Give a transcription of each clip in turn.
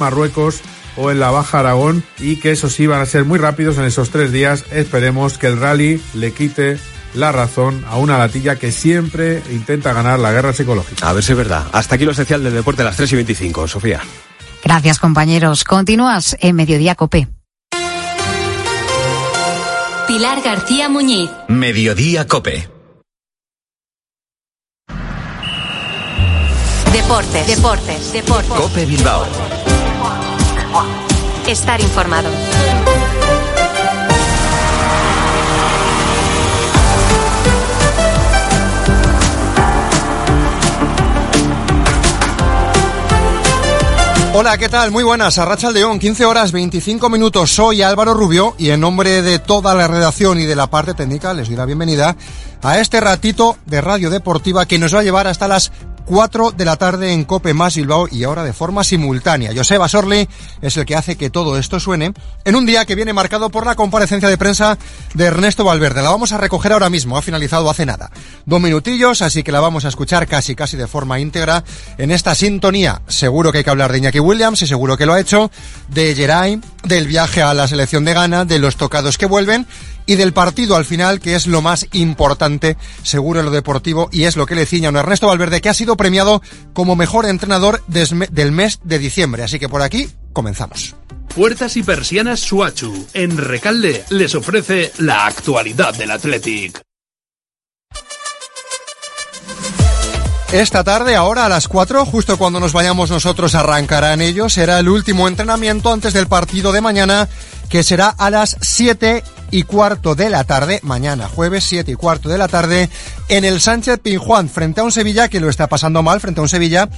Marruecos o en la Baja Aragón y que esos sí van a ser muy rápidos en esos tres días. Esperemos que el rally le quite la razón a una latilla que siempre intenta ganar la guerra psicológica. A ver si es verdad. Hasta aquí lo esencial del deporte a las 3 y 25. Sofía. Gracias, compañeros. Continúas en Mediodía Cope. Pilar García Muñiz. Mediodía Cope. Deportes, deportes, deportes. Cope Bilbao. Estar informado. Hola, ¿qué tal? Muy buenas. Arracha León, 15 horas 25 minutos. Soy Álvaro Rubio y en nombre de toda la redacción y de la parte técnica les doy la bienvenida a este ratito de radio deportiva que nos va a llevar hasta las 4 de la tarde en Cope Más Bilbao y ahora de forma simultánea. Joseba Sorli es el que hace que todo esto suene en un día que viene marcado por la comparecencia de prensa de Ernesto Valverde. La vamos a recoger ahora mismo, ha finalizado hace nada. Dos minutillos, así que la vamos a escuchar casi casi de forma íntegra en esta sintonía. Seguro que hay que hablar de Iñaki Williams y seguro que lo ha hecho, de Geray, del viaje a la selección de Ghana, de los tocados que vuelven y del partido al final, que es lo más importante, seguro en lo deportivo, y es lo que le ciña a un Ernesto Valverde, que ha sido premiado como mejor entrenador del mes de diciembre. Así que por aquí comenzamos. Puertas y persianas Suachu, en Recalde, les ofrece la actualidad del Athletic. Esta tarde, ahora a las 4, justo cuando nos vayamos nosotros, arrancarán ellos. Será el último entrenamiento antes del partido de mañana, que será a las 7 y cuarto de la tarde, mañana jueves 7 y cuarto de la tarde, en el Sánchez Pinjuán, frente a un Sevilla que lo está pasando mal, frente a un Sevilla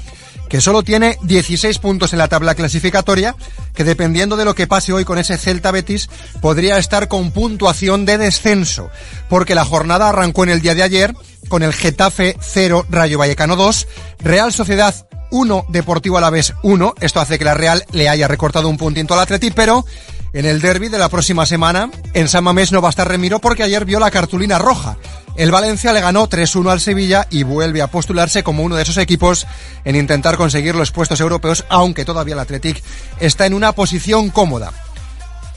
que solo tiene 16 puntos en la tabla clasificatoria, que dependiendo de lo que pase hoy con ese Celta Betis, podría estar con puntuación de descenso, porque la jornada arrancó en el día de ayer con el Getafe 0, Rayo Vallecano 2, Real Sociedad 1, Deportivo Alavés 1, esto hace que la Real le haya recortado un puntito al Atleti, pero en el derby de la próxima semana, en San Mamés no va a estar Remiro porque ayer vio la cartulina roja. El Valencia le ganó 3-1 al Sevilla y vuelve a postularse como uno de esos equipos en intentar conseguir los puestos europeos, aunque todavía el Athletic está en una posición cómoda.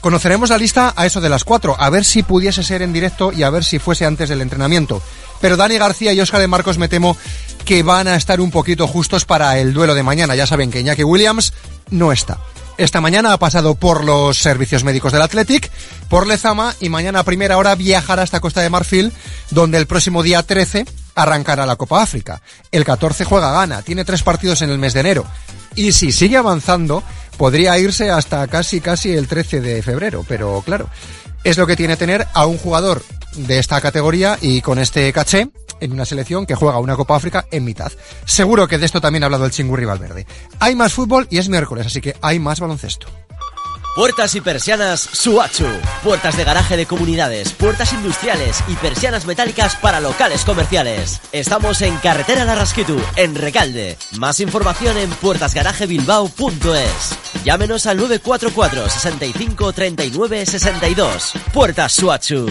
Conoceremos la lista a eso de las 4, a ver si pudiese ser en directo y a ver si fuese antes del entrenamiento. Pero Dani García y Óscar de Marcos me temo que van a estar un poquito justos para el duelo de mañana. Ya saben que Iñaki Williams no está. Esta mañana ha pasado por los servicios médicos del Athletic, por Lezama y mañana a primera hora viajará hasta Costa de Marfil, donde el próximo día 13 arrancará la Copa África. El 14 juega Gana, tiene tres partidos en el mes de enero. Y si sigue avanzando, podría irse hasta casi casi el 13 de febrero, pero claro, es lo que tiene tener a un jugador de esta categoría y con este caché en una selección que juega una Copa África en mitad. Seguro que de esto también ha hablado el Chingurri Valverde. Hay más fútbol y es miércoles, así que hay más baloncesto. Puertas y persianas Suachu. Puertas de garaje de comunidades, puertas industriales y persianas metálicas para locales comerciales. Estamos en Carretera Larrasquitu, en Recalde. Más información en puertasgarajebilbao.es. Llámenos al 944 65 39 62. Puertas Suachu.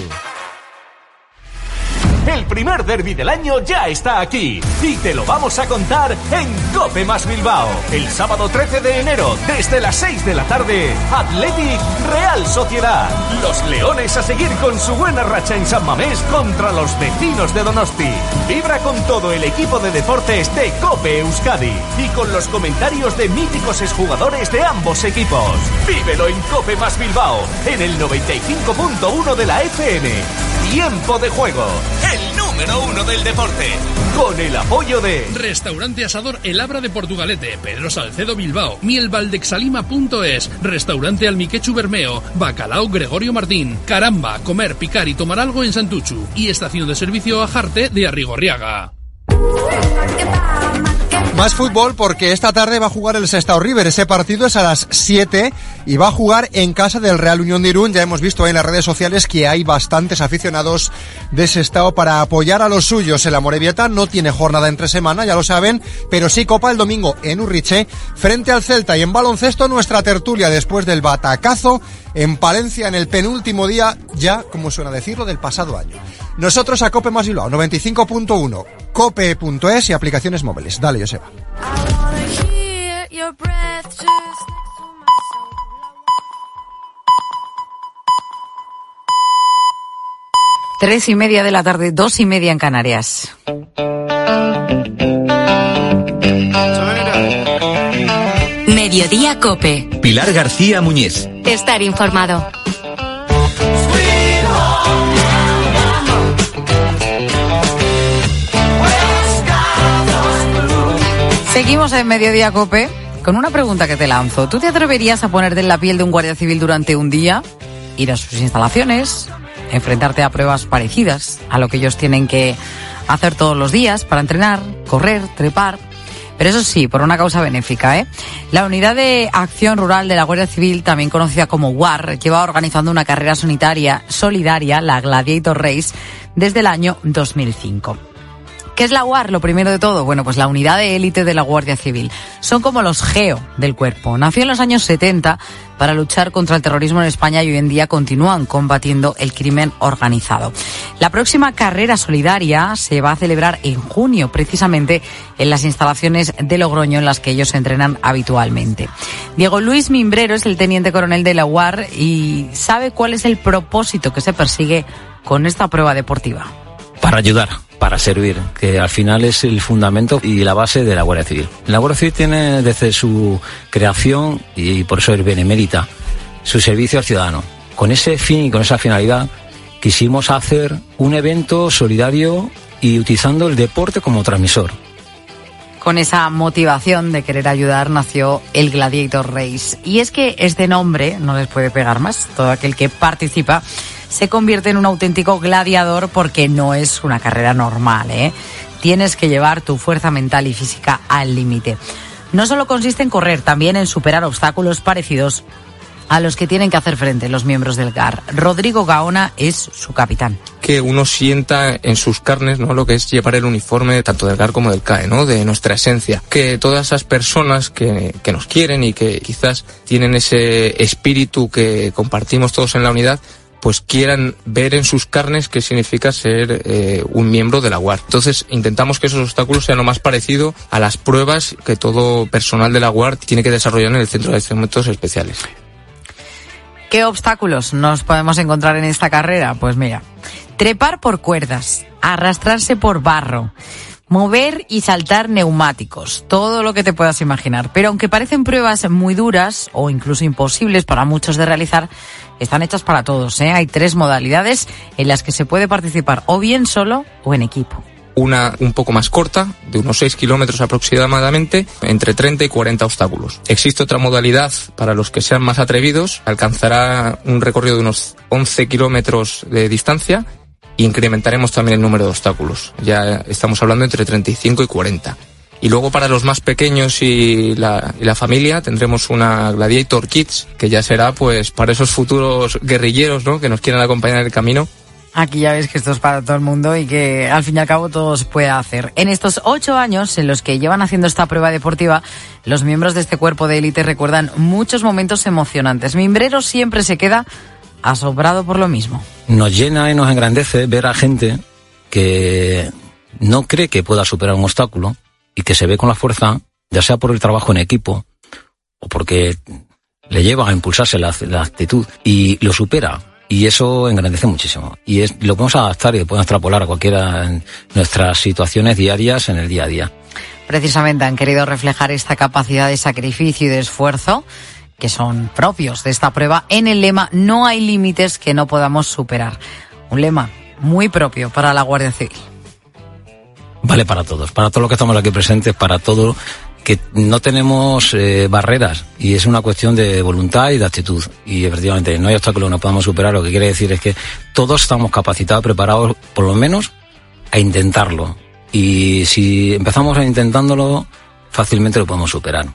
El primer derby del año ya está aquí y te lo vamos a contar en Cope Más Bilbao. El sábado 13 de enero, desde las 6 de la tarde, Athletic Real Sociedad. Los Leones a seguir con su buena racha en San Mamés contra los vecinos de Donosti. Vibra con todo el equipo de deportes de Cope Euskadi y con los comentarios de míticos exjugadores de ambos equipos. Vívelo en Cope Más Bilbao, en el 95.1 de la FM. Tiempo de juego el número uno del deporte. Con el apoyo de Restaurante Asador El Abra de Portugalete, Pedro Salcedo Bilbao, mielvaldexalima.es, Restaurante Almiquechu Bermeo, Bacalao Gregorio Martín, Caramba, comer, picar y tomar algo en Santuchu y estación de servicio a Jarte de Arrigorriaga. Más fútbol porque esta tarde va a jugar el Sestao River. Ese partido es a las 7 y va a jugar en casa del Real Unión de Irún. Ya hemos visto en las redes sociales que hay bastantes aficionados de Sestao para apoyar a los suyos. El Amorebieta no tiene jornada entre semana, ya lo saben, pero sí copa el domingo en Urriche frente al Celta y en baloncesto nuestra tertulia después del batacazo en Palencia en el penúltimo día, ya como suena decirlo, del pasado año. Nosotros a Cope más Bilbao, 95.1, cope.es y aplicaciones móviles. Dale, Joseba. Tres y media de la tarde, dos y media en Canarias. Mediodía Cope. Pilar García Muñiz. Estar informado. Seguimos en Mediodía Cope con una pregunta que te lanzo. ¿Tú te atreverías a ponerte en la piel de un guardia civil durante un día? Ir a sus instalaciones, enfrentarte a pruebas parecidas a lo que ellos tienen que hacer todos los días para entrenar, correr, trepar. Pero eso sí, por una causa benéfica. ¿eh? La Unidad de Acción Rural de la Guardia Civil, también conocida como WAR, lleva organizando una carrera sanitaria solidaria, la Gladiator Race, desde el año 2005. ¿Qué es la UAR? Lo primero de todo, bueno, pues la unidad de élite de la Guardia Civil. Son como los GEO del cuerpo. Nació en los años 70 para luchar contra el terrorismo en España y hoy en día continúan combatiendo el crimen organizado. La próxima carrera solidaria se va a celebrar en junio, precisamente en las instalaciones de Logroño en las que ellos se entrenan habitualmente. Diego Luis Mimbrero es el teniente coronel de la UAR y sabe cuál es el propósito que se persigue con esta prueba deportiva. Para ayudar para servir, que al final es el fundamento y la base de la Guardia Civil. La Guardia Civil tiene desde su creación, y por eso es benemérita, su servicio al ciudadano. Con ese fin y con esa finalidad quisimos hacer un evento solidario y utilizando el deporte como transmisor. Con esa motivación de querer ayudar nació el Gladiator Race. Y es que este nombre no les puede pegar más. Todo aquel que participa se convierte en un auténtico gladiador porque no es una carrera normal. ¿eh? Tienes que llevar tu fuerza mental y física al límite. No solo consiste en correr, también en superar obstáculos parecidos a los que tienen que hacer frente los miembros del GAR. Rodrigo Gaona es su capitán. Que uno sienta en sus carnes ¿no? lo que es llevar el uniforme tanto del GAR como del CAE, ¿no? de nuestra esencia. Que todas esas personas que, nos quieren y que quizás tienen ese espíritu que compartimos todos en la unidad, pues quieran ver en sus carnes qué significa ser eh, un miembro de la UAR. Entonces intentamos que esos obstáculos sean lo más parecido a las pruebas que todo personal de la UAR tiene que desarrollar en el Centro de Instrumentos Especiales. ¿Qué obstáculos nos podemos encontrar en esta carrera? Pues mira, trepar por cuerdas, arrastrarse por barro, mover y saltar neumáticos, todo lo que te puedas imaginar. Pero aunque parecen pruebas muy duras o incluso imposibles para muchos de realizar, están hechas para todos. ¿eh? Hay tres modalidades en las que se puede participar o bien solo o en equipo una un poco más corta, de unos 6 kilómetros aproximadamente, entre 30 y 40 obstáculos. Existe otra modalidad para los que sean más atrevidos, alcanzará un recorrido de unos 11 kilómetros de distancia incrementaremos también el número de obstáculos. Ya estamos hablando entre 35 y 40. Y luego para los más pequeños y la, y la, familia tendremos una Gladiator Kids, que ya será pues para esos futuros guerrilleros ¿no? que nos quieran acompañar en el camino. Aquí ya ves que esto es para todo el mundo y que al fin y al cabo todo se puede hacer. En estos ocho años en los que llevan haciendo esta prueba deportiva, los miembros de este cuerpo de élite recuerdan muchos momentos emocionantes. Mimbrero siempre se queda asombrado por lo mismo. Nos llena y nos engrandece ver a gente que no cree que pueda superar un obstáculo y que se ve con la fuerza, ya sea por el trabajo en equipo o porque le lleva a impulsarse la, la actitud y lo supera. Y eso engrandece muchísimo. Y es, lo podemos adaptar y lo podemos extrapolar a cualquiera en nuestras situaciones diarias en el día a día. Precisamente han querido reflejar esta capacidad de sacrificio y de esfuerzo que son propios de esta prueba en el lema No hay límites que no podamos superar. Un lema muy propio para la Guardia Civil vale para todos, para todos los que estamos aquí presentes, para todo que no tenemos eh, barreras y es una cuestión de voluntad y de actitud. Y efectivamente no hay obstáculo que no podamos superar. Lo que quiere decir es que todos estamos capacitados, preparados, por lo menos, a intentarlo. Y si empezamos a intentándolo, fácilmente lo podemos superar.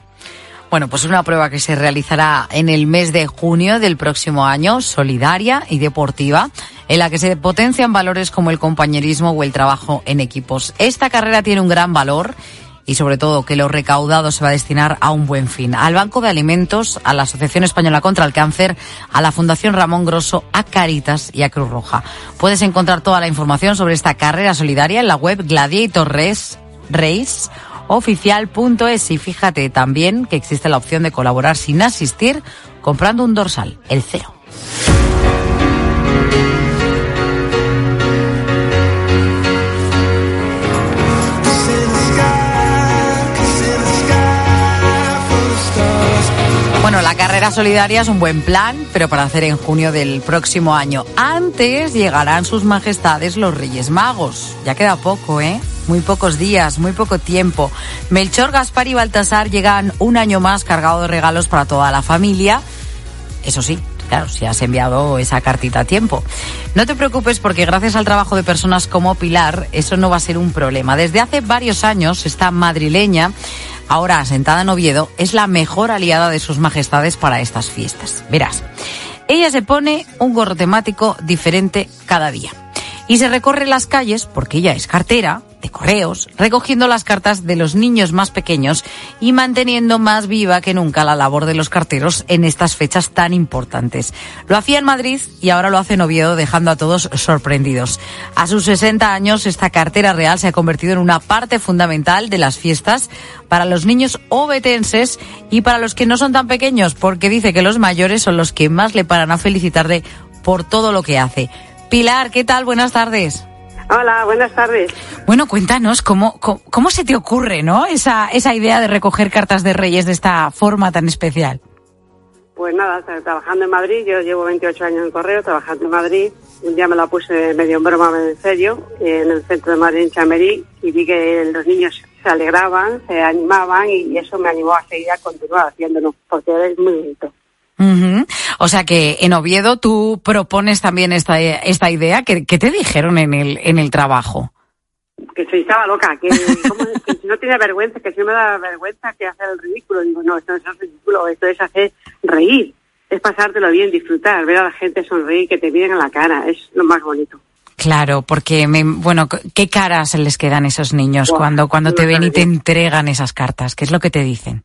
Bueno, pues es una prueba que se realizará en el mes de junio del próximo año, solidaria y deportiva, en la que se potencian valores como el compañerismo o el trabajo en equipos. Esta carrera tiene un gran valor y sobre todo que lo recaudado se va a destinar a un buen fin, al Banco de Alimentos, a la Asociación Española contra el Cáncer, a la Fundación Ramón Grosso, a Caritas y a Cruz Roja. Puedes encontrar toda la información sobre esta carrera solidaria en la web Gladiator Race, Race oficial.es y fíjate también que existe la opción de colaborar sin asistir comprando un dorsal, el cero. Bueno, la carrera solidaria es un buen plan, pero para hacer en junio del próximo año. Antes llegarán sus majestades los Reyes Magos. Ya queda poco, ¿eh? Muy pocos días, muy poco tiempo. Melchor, Gaspar y Baltasar llegan un año más cargado de regalos para toda la familia. Eso sí, claro, si has enviado esa cartita a tiempo. No te preocupes porque gracias al trabajo de personas como Pilar, eso no va a ser un problema. Desde hace varios años, esta madrileña, ahora asentada en Oviedo, es la mejor aliada de sus majestades para estas fiestas. Verás, ella se pone un gorro temático diferente cada día y se recorre las calles, porque ella es cartera de correos, recogiendo las cartas de los niños más pequeños y manteniendo más viva que nunca la labor de los carteros en estas fechas tan importantes. Lo hacía en Madrid y ahora lo hace en Oviedo, dejando a todos sorprendidos. A sus 60 años, esta cartera real se ha convertido en una parte fundamental de las fiestas para los niños obetenses y para los que no son tan pequeños, porque dice que los mayores son los que más le paran a felicitarle por todo lo que hace. Pilar, ¿qué tal? Buenas tardes. Hola, buenas tardes. Bueno, cuéntanos cómo, cómo, cómo, se te ocurre, ¿no? Esa, esa idea de recoger cartas de Reyes de esta forma tan especial. Pues nada, trabajando en Madrid, yo llevo 28 años en correo, trabajando en Madrid. Un día me la puse medio en broma, medio en serio, en el centro de Madrid, en Chamerí, y vi que los niños se alegraban, se animaban, y eso me animó a seguir a continuar haciéndolo, porque es muy bonito. Uh -huh. O sea que en Oviedo tú propones también esta, esta idea. ¿Qué, ¿Qué, te dijeron en el, en el trabajo? Que se estaba loca, que, ¿cómo, que si no tiene vergüenza, que si no me da vergüenza que hacer el ridículo. Digo, no, esto no es ridículo, esto es hacer reír, es pasártelo bien, disfrutar, ver a la gente sonreír, que te miren a la cara, es lo más bonito. Claro, porque, me, bueno, ¿qué caras les quedan esos niños wow, cuando, cuando te ven y te entregan esas cartas? ¿Qué es lo que te dicen?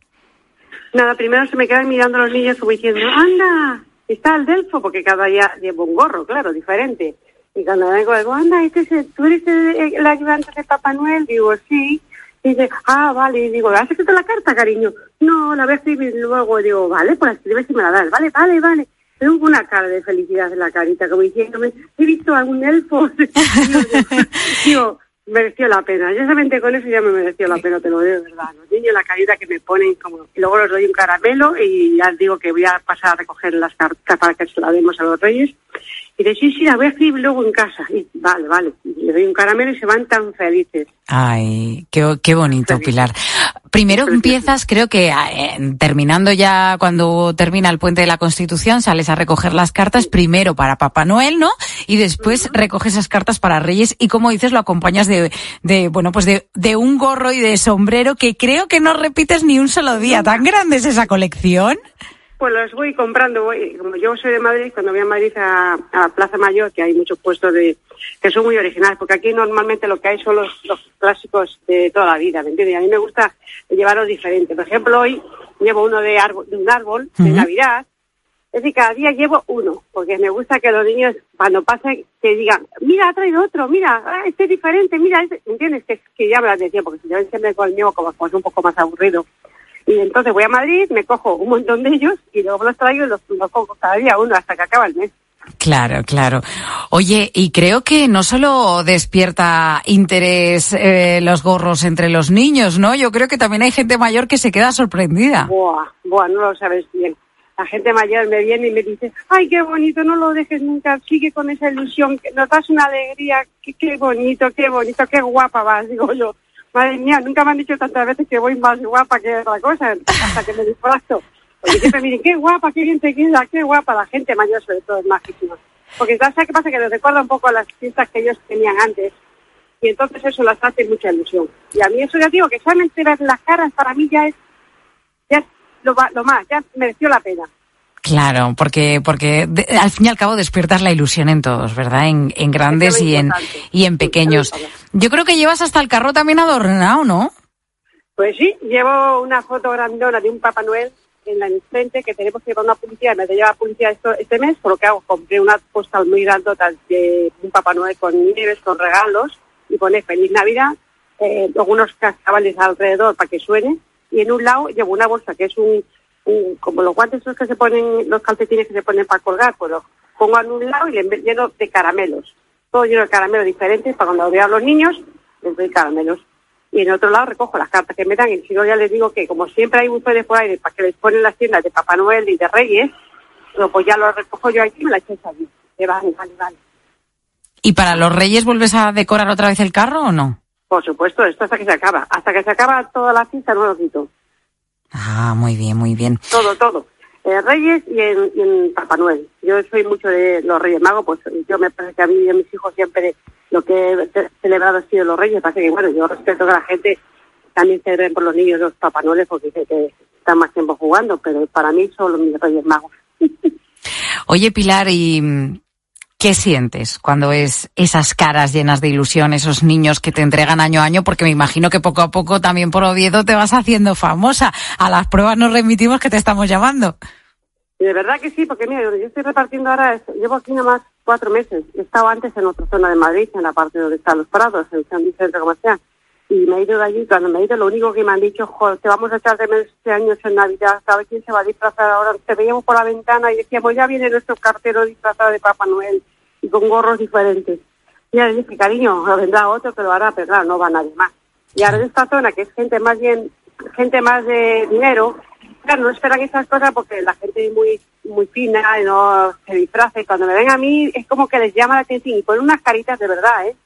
Nada, primero se me quedan mirando los niños como diciendo, anda, está el Delfo, porque cada día llevo un gorro, claro, diferente. Y cuando vengo, digo, anda, este es, ¿tú eres el, el, ayudante de Papá Noel? Digo, sí. Y dice, ah, vale. Y digo, ¿has escrito la carta, cariño? No, la voy a escribir luego. Digo, vale, pues escribes y me la das. Vale, vale, vale. Tengo una cara de felicidad en la carita, como diciéndome, he visto algún elfo. digo, mereció la pena. Yo solamente con eso ya me mereció la pena, te lo digo de verdad. Los niños la carita que me ponen como... Y luego les doy un caramelo y ya digo que voy a pasar a recoger las cartas para que se las demos a los reyes. Y de sí, sí, la voy a escribir luego en casa. Y vale, vale. Y le doy un caramelo y se van tan felices. Ay, qué, qué bonito, Pilar. Primero empiezas, creo que eh, terminando ya cuando termina el puente de la Constitución, sales a recoger las cartas primero para Papá Noel, ¿no? Y después uh -huh. recoges esas cartas para Reyes y como dices lo acompañas de, de bueno, pues de, de, un gorro y de sombrero que creo que no repites ni un solo día. ¿Tan grande es esa colección? Pues los voy comprando, voy, como yo soy de Madrid, cuando voy a Madrid a, a Plaza Mayor, que hay muchos puestos de que son muy originales, porque aquí normalmente lo que hay son los, los clásicos de toda la vida, ¿me entiendes? Y a mí me gusta llevarlos diferentes. Por ejemplo, hoy llevo uno de, árbol, de un árbol de uh -huh. Navidad, es decir, cada día llevo uno, porque me gusta que los niños, cuando pasen, que digan, mira, ha traído otro, mira, ah, este es diferente, mira, este, ¿entiendes? Que, que ya me lo decía, porque si yo siempre con el mío, como pues un poco más aburrido. Y entonces voy a Madrid, me cojo un montón de ellos y luego los traigo y los, los cojo cada día uno hasta que acaba el mes. Claro, claro. Oye, y creo que no solo despierta interés eh, los gorros entre los niños, ¿no? Yo creo que también hay gente mayor que se queda sorprendida. Buah, buah, no lo sabes bien. La gente mayor me viene y me dice, ay, qué bonito, no lo dejes nunca, sigue con esa ilusión, nos das una alegría, qué, qué bonito, qué bonito, qué guapa vas, digo yo. Madre mía, nunca me han dicho tantas veces que voy más guapa que otra cosa, hasta que me disfrazo. Porque siempre me dicen, qué guapa, qué bien te queda, qué guapa. La gente mayor sobre todo es majísima. Porque ¿sabes qué pasa? Que les recuerda un poco a las fiestas que ellos tenían antes. Y entonces eso las hace mucha ilusión. Y a mí eso ya digo, que solamente ver las caras para mí ya es, ya es lo, lo más, ya mereció la pena. Claro, porque porque de, al fin y al cabo despiertas la ilusión en todos, ¿verdad? En, en grandes y en y en pequeños. Yo creo que llevas hasta el carro también adornado, ¿no? Pues sí, llevo una foto grandona de un Papá Noel en la frente que tenemos que llevar una publicidad, me lleva publicidad esto, este mes, por lo que hago, compré una postal muy grandota de un Papá Noel con nieves, con regalos, y pone Feliz Navidad, eh, algunos cascabales alrededor para que suene, y en un lado llevo una bolsa que es un, como los guantes esos que se ponen, los calcetines que se ponen para colgar, pues los pongo en un lado y le lleno de caramelos, todo lleno de caramelos diferentes para cuando vean los niños, les doy caramelos. y en otro lado recojo las cartas que me dan y si no ya les digo que como siempre hay buzones por ahí para que les ponen las tiendas de Papá Noel y de Reyes, pues ya los recojo yo aquí y me las echáis allí. Que vale, vale, vale. ¿Y para los Reyes vuelves a decorar otra vez el carro o no? Por supuesto, esto hasta que se acaba. Hasta que se acaba toda la fiesta no lo quito. Ah, muy bien, muy bien. Todo, todo. Eh, Reyes y en, y en Papá Noel. Yo soy mucho de los Reyes Magos, pues yo me parece que a mí y a mis hijos siempre lo que he ce- celebrado ha sido los Reyes. Pasa que, bueno, yo respeto que la gente también celebren por los niños los Papá Noel porque dice que están más tiempo jugando, pero para mí son los mis Reyes Magos. Oye, Pilar, ¿y mm, qué sientes cuando ves esas caras llenas de ilusión, esos niños que te entregan año a año? Porque me imagino que poco a poco también por Oviedo te vas haciendo famosa. A las pruebas nos remitimos que te estamos llamando. De verdad que sí, porque mira, yo estoy repartiendo ahora, es- llevo aquí nomás cuatro meses. He estado antes en otra zona de Madrid, en la parte donde están los Prados, en el centro comercial. Y me he ido de allí, cuando me he ido, lo único que me han dicho, joder, te vamos a echar de menos este año en Navidad, ¿sabes quién se va a disfrazar ahora? Te veíamos por la ventana y decíamos, ya viene nuestro cartero disfrazado de Papá Noel y con gorros diferentes. Y le dije, cariño, vendrá otro que lo hará, pero no va nadie más. Y ahora en esta zona, que es gente más bien, gente más de dinero, claro, no esperan esas cosas porque la gente es muy muy fina y no se disfraza. Y cuando me ven a mí es como que les llama la atención y ponen unas caritas de verdad, ¿eh?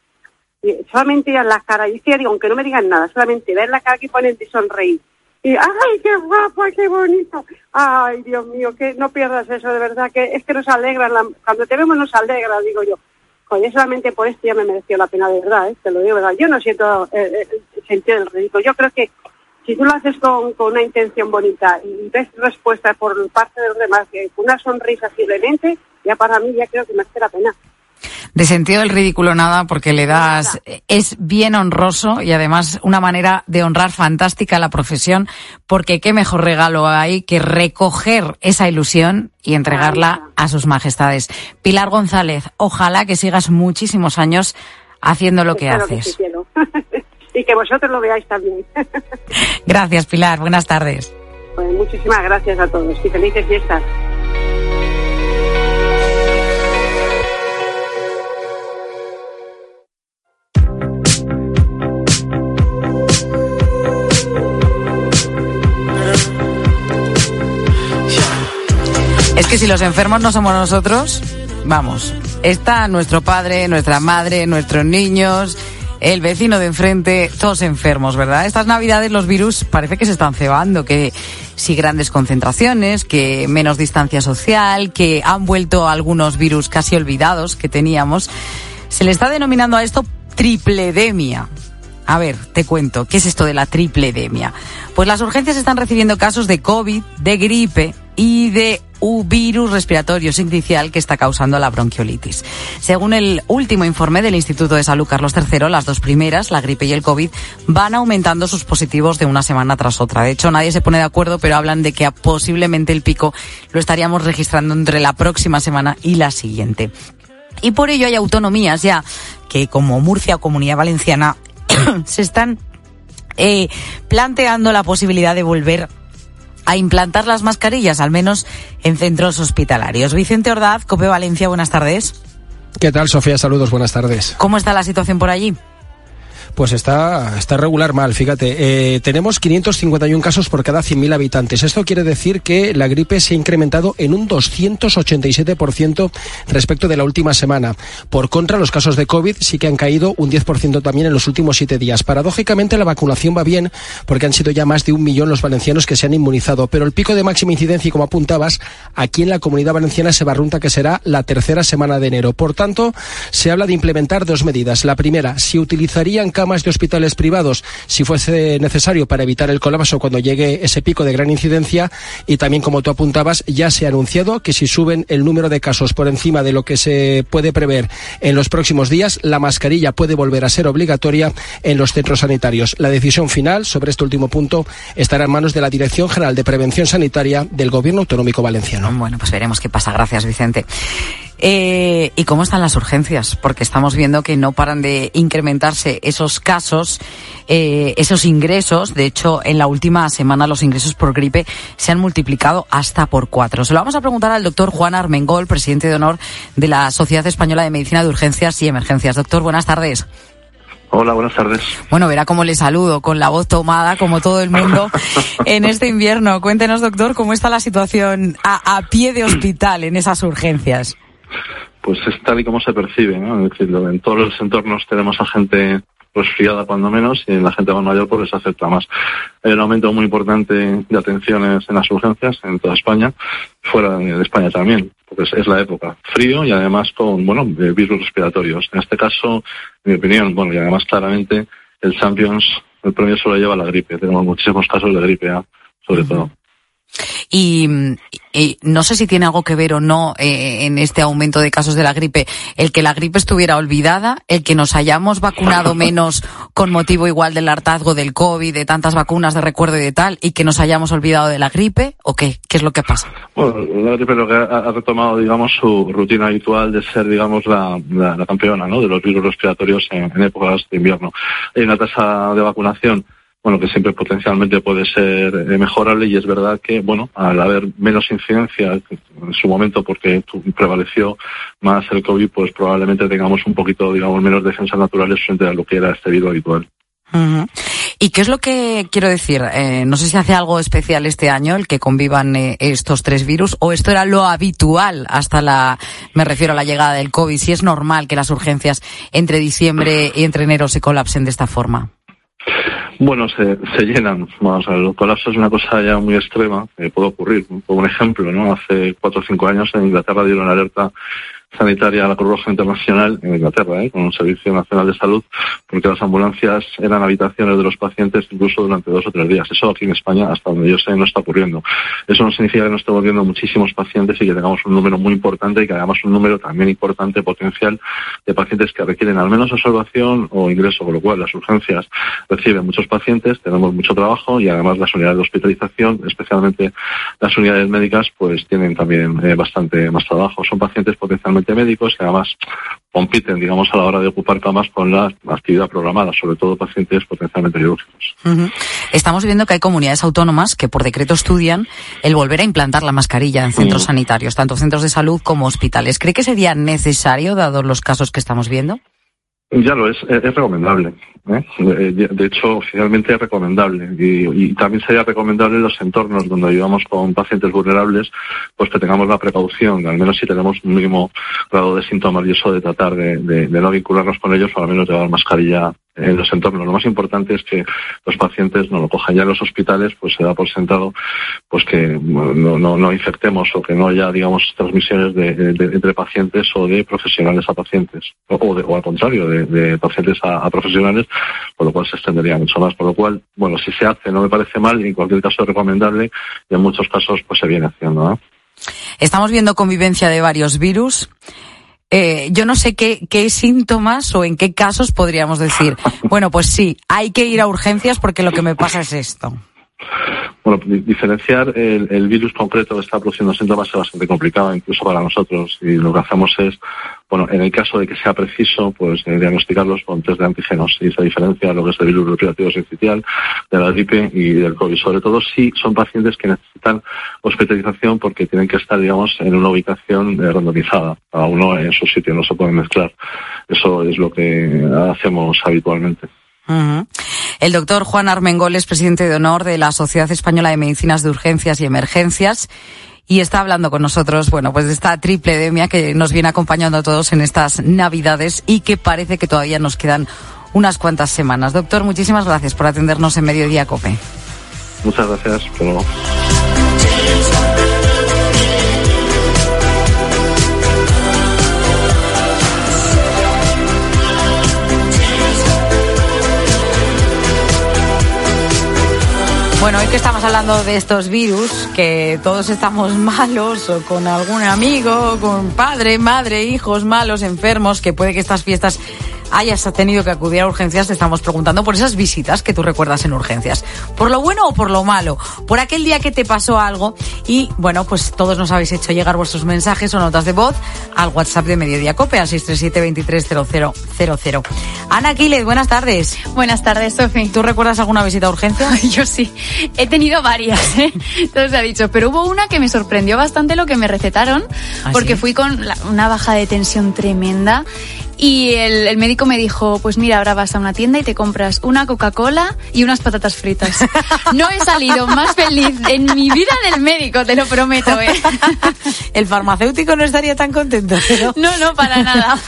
Y solamente las caras, y digo, aunque no me digan nada, solamente ver la cara que ponen de sonreír. Y, ¡ay, qué guapa, qué bonito! ¡Ay, Dios mío, que no pierdas eso, de verdad, que es que nos alegra, la- cuando te vemos nos alegra, digo yo. Oye, solamente por esto ya me mereció la pena, de verdad, ¿eh? te lo digo, verdad. Yo no siento eh, eh, el sentido del ridículo. Yo creo que si tú lo haces con, con una intención bonita y ves respuesta por parte de los demás, que una sonrisa simplemente, ya para mí ya creo que merece la pena. De sentido del ridículo nada, porque le das, es bien honroso y además una manera de honrar fantástica la profesión, porque qué mejor regalo hay que recoger esa ilusión y entregarla a sus majestades. Pilar González, ojalá que sigas muchísimos años haciendo lo que haces. y que vosotros lo veáis también. Gracias, Pilar. Buenas tardes. Pues muchísimas gracias a todos y felices fiestas. Que si los enfermos no somos nosotros, vamos, está nuestro padre, nuestra madre, nuestros niños, el vecino de enfrente, todos enfermos, ¿verdad? Estas navidades los virus parece que se están cebando, que sí grandes concentraciones, que menos distancia social, que han vuelto algunos virus casi olvidados que teníamos. Se le está denominando a esto tripledemia. A ver, te cuento, ¿qué es esto de la tripledemia? Pues las urgencias están recibiendo casos de COVID, de gripe y de un virus respiratorio sincicial que está causando la bronquiolitis. Según el último informe del Instituto de Salud Carlos III, las dos primeras, la gripe y el COVID, van aumentando sus positivos de una semana tras otra. De hecho, nadie se pone de acuerdo, pero hablan de que posiblemente el pico lo estaríamos registrando entre la próxima semana y la siguiente. Y por ello hay autonomías ya que, como Murcia o Comunidad Valenciana, se están eh, planteando la posibilidad de volver a implantar las mascarillas, al menos en centros hospitalarios. Vicente Ordaz, Cope Valencia, buenas tardes. ¿Qué tal, Sofía? Saludos, buenas tardes. ¿Cómo está la situación por allí? Pues está, está regular mal, fíjate. Eh, tenemos 551 casos por cada 100.000 habitantes. Esto quiere decir que la gripe se ha incrementado en un 287% respecto de la última semana. Por contra, los casos de COVID sí que han caído un 10% también en los últimos siete días. Paradójicamente, la vacunación va bien porque han sido ya más de un millón los valencianos que se han inmunizado. Pero el pico de máxima incidencia, como apuntabas, aquí en la comunidad valenciana se barrunta que será la tercera semana de enero. Por tanto, se habla de implementar dos medidas. La primera, si utilizarían camas de hospitales privados si fuese necesario para evitar el colapso cuando llegue ese pico de gran incidencia y también como tú apuntabas ya se ha anunciado que si suben el número de casos por encima de lo que se puede prever en los próximos días la mascarilla puede volver a ser obligatoria en los centros sanitarios. La decisión final sobre este último punto estará en manos de la Dirección General de Prevención Sanitaria del Gobierno Autonómico Valenciano. Bueno, pues veremos qué pasa. Gracias, Vicente. Eh, ¿Y cómo están las urgencias? Porque estamos viendo que no paran de incrementarse esos casos, eh, esos ingresos. De hecho, en la última semana los ingresos por gripe se han multiplicado hasta por cuatro. Se lo vamos a preguntar al doctor Juan Armengol, presidente de honor de la Sociedad Española de Medicina de Urgencias y Emergencias. Doctor, buenas tardes. Hola, buenas tardes. Bueno, verá cómo le saludo, con la voz tomada, como todo el mundo, en este invierno. Cuéntenos, doctor, cómo está la situación a, a pie de hospital en esas urgencias. Pues es tal y como se percibe, ¿no? Es decir, en todos los entornos tenemos a gente resfriada cuando menos y en la gente más mayor pues les afecta más. Hay un aumento muy importante de atenciones en las urgencias en toda España, fuera de España también, porque es, es la época. Frío y además con, bueno, virus respiratorios. En este caso, en mi opinión, bueno, y además claramente, el Champions, el premio solo lleva la gripe. Tenemos muchísimos casos de gripe A, sobre todo. Y, y no sé si tiene algo que ver o no eh, en este aumento de casos de la gripe, el que la gripe estuviera olvidada, el que nos hayamos vacunado menos con motivo igual del hartazgo del COVID, de tantas vacunas de recuerdo y de tal, y que nos hayamos olvidado de la gripe, o qué? ¿Qué es lo que pasa? Bueno, la gripe lo que ha, ha retomado, digamos, su rutina habitual de ser, digamos, la, la, la campeona, ¿no? De los virus respiratorios en, en épocas de invierno. Hay una tasa de vacunación bueno, que siempre potencialmente puede ser eh, mejorable y es verdad que, bueno, al haber menos incidencia en su momento porque prevaleció más el COVID, pues probablemente tengamos un poquito, digamos, menos defensas naturales frente a lo que era este virus habitual. ¿Y qué es lo que quiero decir? Eh, no sé si hace algo especial este año el que convivan eh, estos tres virus o esto era lo habitual hasta la, me refiero a la llegada del COVID, si es normal que las urgencias entre diciembre y entre enero se colapsen de esta forma. Bueno, se, se llenan. Vamos a ver, el colapso es una cosa ya muy extrema, que puede ocurrir. Por un ejemplo, ¿no? Hace cuatro o cinco años en Inglaterra dieron alerta sanitaria a la Cruz Internacional en Inglaterra, ¿eh? con un Servicio Nacional de Salud, porque las ambulancias eran habitaciones de los pacientes incluso durante dos o tres días. Eso aquí en España, hasta donde yo sé, no está ocurriendo. Eso no significa que no estemos viendo muchísimos pacientes y que tengamos un número muy importante y que hagamos un número también importante potencial de pacientes que requieren al menos observación o ingreso, con lo cual las urgencias reciben muchos pacientes, tenemos mucho trabajo y además las unidades de hospitalización, especialmente las unidades médicas, pues tienen también eh, bastante más trabajo. Son pacientes potencialmente médicos que además compiten, digamos, a la hora de ocupar camas con la actividad programada, sobre todo pacientes potencialmente quirúrgicos. Estamos viendo que hay comunidades autónomas que por decreto estudian el volver a implantar la mascarilla en centros sanitarios, tanto centros de salud como hospitales. ¿Cree que sería necesario, dados los casos que estamos viendo? Ya lo es, es, recomendable. ¿eh? De, hecho, oficialmente es recomendable. Y, también sería recomendable en los entornos donde ayudamos con pacientes vulnerables, pues que tengamos la precaución, al menos si tenemos un mínimo grado de síntomas y eso de tratar de, de no vincularnos con ellos o al menos llevar mascarilla en los entornos. Lo más importante es que los pacientes no lo cojan ya en los hospitales, pues se da por sentado pues que no, no, no infectemos o que no haya, digamos, transmisiones de, entre pacientes o de profesionales a pacientes, o, de- o al contrario, de, pacientes a, profesionales, por lo cual se extendería mucho más. Por lo cual, bueno, si se hace no me parece mal y en cualquier caso es recomendable y en muchos casos pues se viene haciendo. Estamos viendo convivencia de varios virus. Eh, yo no sé qué, qué síntomas o en qué casos podríamos decir, bueno, pues sí, hay que ir a urgencias porque lo que me pasa es esto. Bueno, di- diferenciar el, virus concreto que está produciendo síntomas es bastante complicado, incluso para nosotros. Y lo que hacemos es, bueno, en el caso de que sea preciso, pues eh, diagnosticarlos con test de antígenos. Y se diferencia lo que es el virus respiratorio sincitial, de la gripe y del COVID. Sobre todo si son pacientes que necesitan hospitalización porque tienen que estar, digamos, en una ubicación eh, randomizada. Cada uno en su sitio, no se pueden mezclar. Eso es lo que hacemos habitualmente. Ujú. El doctor Juan Armengol es presidente de honor de la Sociedad Española de Medicinas de Urgencias y Emergencias y está hablando con nosotros, bueno, pues de esta triple demia que nos viene acompañando a todos en estas Navidades y que parece que todavía nos quedan unas cuantas semanas. Doctor, muchísimas gracias por atendernos en Mediodía Cope. Muchas gracias. Bueno, hoy que estamos hablando de estos virus, que todos estamos malos o con algún amigo, con padre, madre, hijos malos, enfermos, que puede que estas fiestas hayas tenido que acudir a urgencias, te estamos preguntando por esas visitas que tú recuerdas en urgencias. ¿Por lo bueno o por lo malo? Por aquel día que te pasó algo y, bueno, pues todos nos habéis hecho llegar vuestros mensajes o notas de voz al WhatsApp de Mediodía Cope al 637-230000. Ana Aquiles, buenas tardes. Buenas tardes, Sofi. ¿Tú recuerdas alguna visita a urgencias? Yo sí. He tenido varias, ¿eh? Se ha dicho. Pero hubo una que me sorprendió bastante lo que me recetaron, ¿Ah, porque sí? fui con la- una baja de tensión tremenda Y el, el médico me dijo, pues mira, ahora vas a una tienda y te compras una Coca-Cola y unas patatas fritas. No he salido más feliz en mi vida del médico, te lo prometo, ¿eh? El farmacéutico no estaría tan contento. ¿no? No, no, para nada.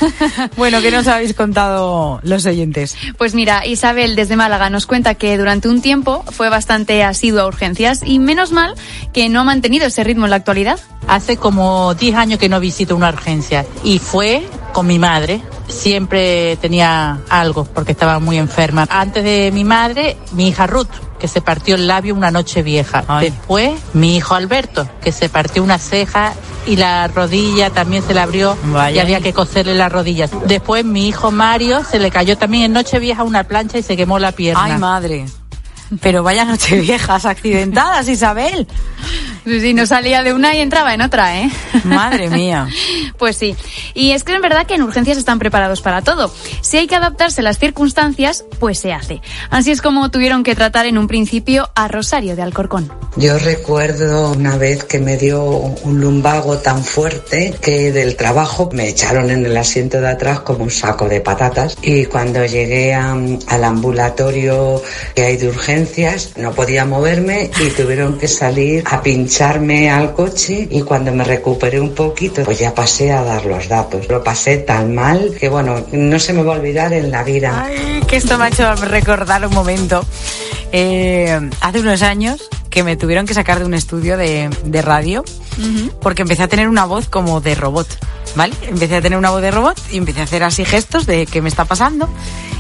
Bueno, ¿qué nos habéis contado los oyentes? Pues mira, Isabel desde Málaga nos cuenta que durante un tiempo fue bastante asidua a urgencias y menos mal que no ha mantenido ese ritmo en la actualidad. Hace como 10 años que no visito una urgencia y fue con mi madre. Siempre tenía algo porque estaba muy enferma. Antes de mi madre, mi hija Ruth, que se partió el labio una noche vieja. Después, mi hijo Alberto, que se partió una ceja y la rodilla también se le abrió y Vaya. había que coserle las rodillas. Después, mi hijo Mario se le cayó también en noche vieja una plancha y se quemó la pierna. Ay, madre. Pero vaya noche viejas accidentadas, Isabel. Sí, sí, no salía de una y entraba en otra, ¿eh? Madre mía. Pues sí. Y es que en verdad que en urgencias están preparados para todo. Si hay que adaptarse a las circunstancias, pues se hace. Así es como tuvieron que tratar en un principio a Rosario de Alcorcón. Yo recuerdo una vez que me dio un lumbago tan fuerte que del trabajo me echaron en el asiento de atrás como un saco de patatas y cuando llegué a- al ambulatorio que hay de urgencias no podía moverme y tuvieron que salir a pincharme al coche y cuando me recuperé un poquito pues ya pasé a dar los datos. Lo pasé tan mal que bueno, no se me va a olvidar en la vida. Ay, que esto me ha hecho recordar un momento. Eh, hace unos años que me tuvieron que sacar de un estudio de, de radio porque empecé a tener una voz como de robot, ¿vale? Empecé a tener una voz de robot y empecé a hacer así gestos de qué me está pasando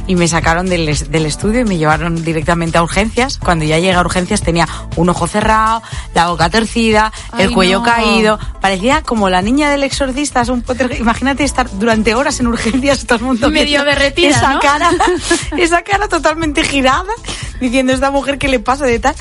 y me sacaron del, del estudio y me llevaron directamente a urgencias. Cuando ya llegué a urgencias tenía un ojo cerrado, la boca torcida, el Ay, cuello no. caído. Parecía como la niña del exorcista. es un poter- Imagínate estar durante horas en urgencias todo el mundo Medio derretida, Esa ¿no? cara, esa cara totalmente girada, diciendo esta mujer qué le pasa de tal.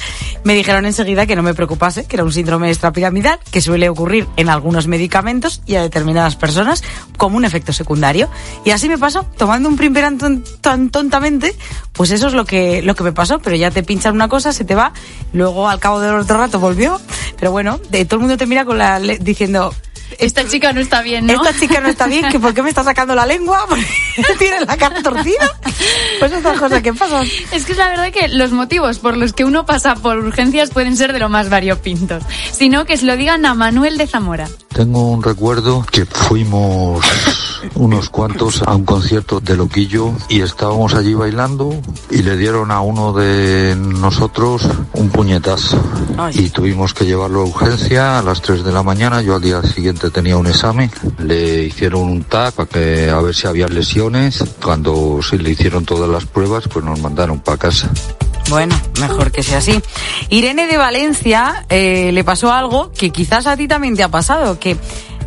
Me dijeron enseguida que no me preocupase, que era un síndrome extrapiramidal, que suele ocurrir en algunos medicamentos y a determinadas personas como un efecto secundario. Y así me pasó, tomando un primperan ton- tan tontamente, pues eso es lo que, lo que me pasó, pero ya te pinchan una cosa, se te va, luego al cabo de otro rato volvió, pero bueno, de, todo el mundo te mira con la diciendo, Esta chica no está bien, ¿no? esta chica no está bien, que ¿por qué me está sacando la lengua? Tiene la cara torcida. Pues estas cosas que pasan. Es que es la verdad que los motivos por los que uno pasa por urgencias pueden ser de lo más variopintos. Sino que se lo digan a Manuel de Zamora. Tengo un recuerdo que fuimos unos cuantos a un concierto de Loquillo y estábamos allí bailando y le dieron a uno de nosotros un puñetazo y tuvimos que llevarlo a urgencia a las 3 de la mañana. Yo al día siguiente tenía un examen, le hicieron un TAC para que a ver si había lesiones. Cuando se le hicieron todas las pruebas, pues nos mandaron para casa. Bueno, mejor que sea así. Irene de Valencia eh, le pasó algo que quizás a ti también te ha pasado, que,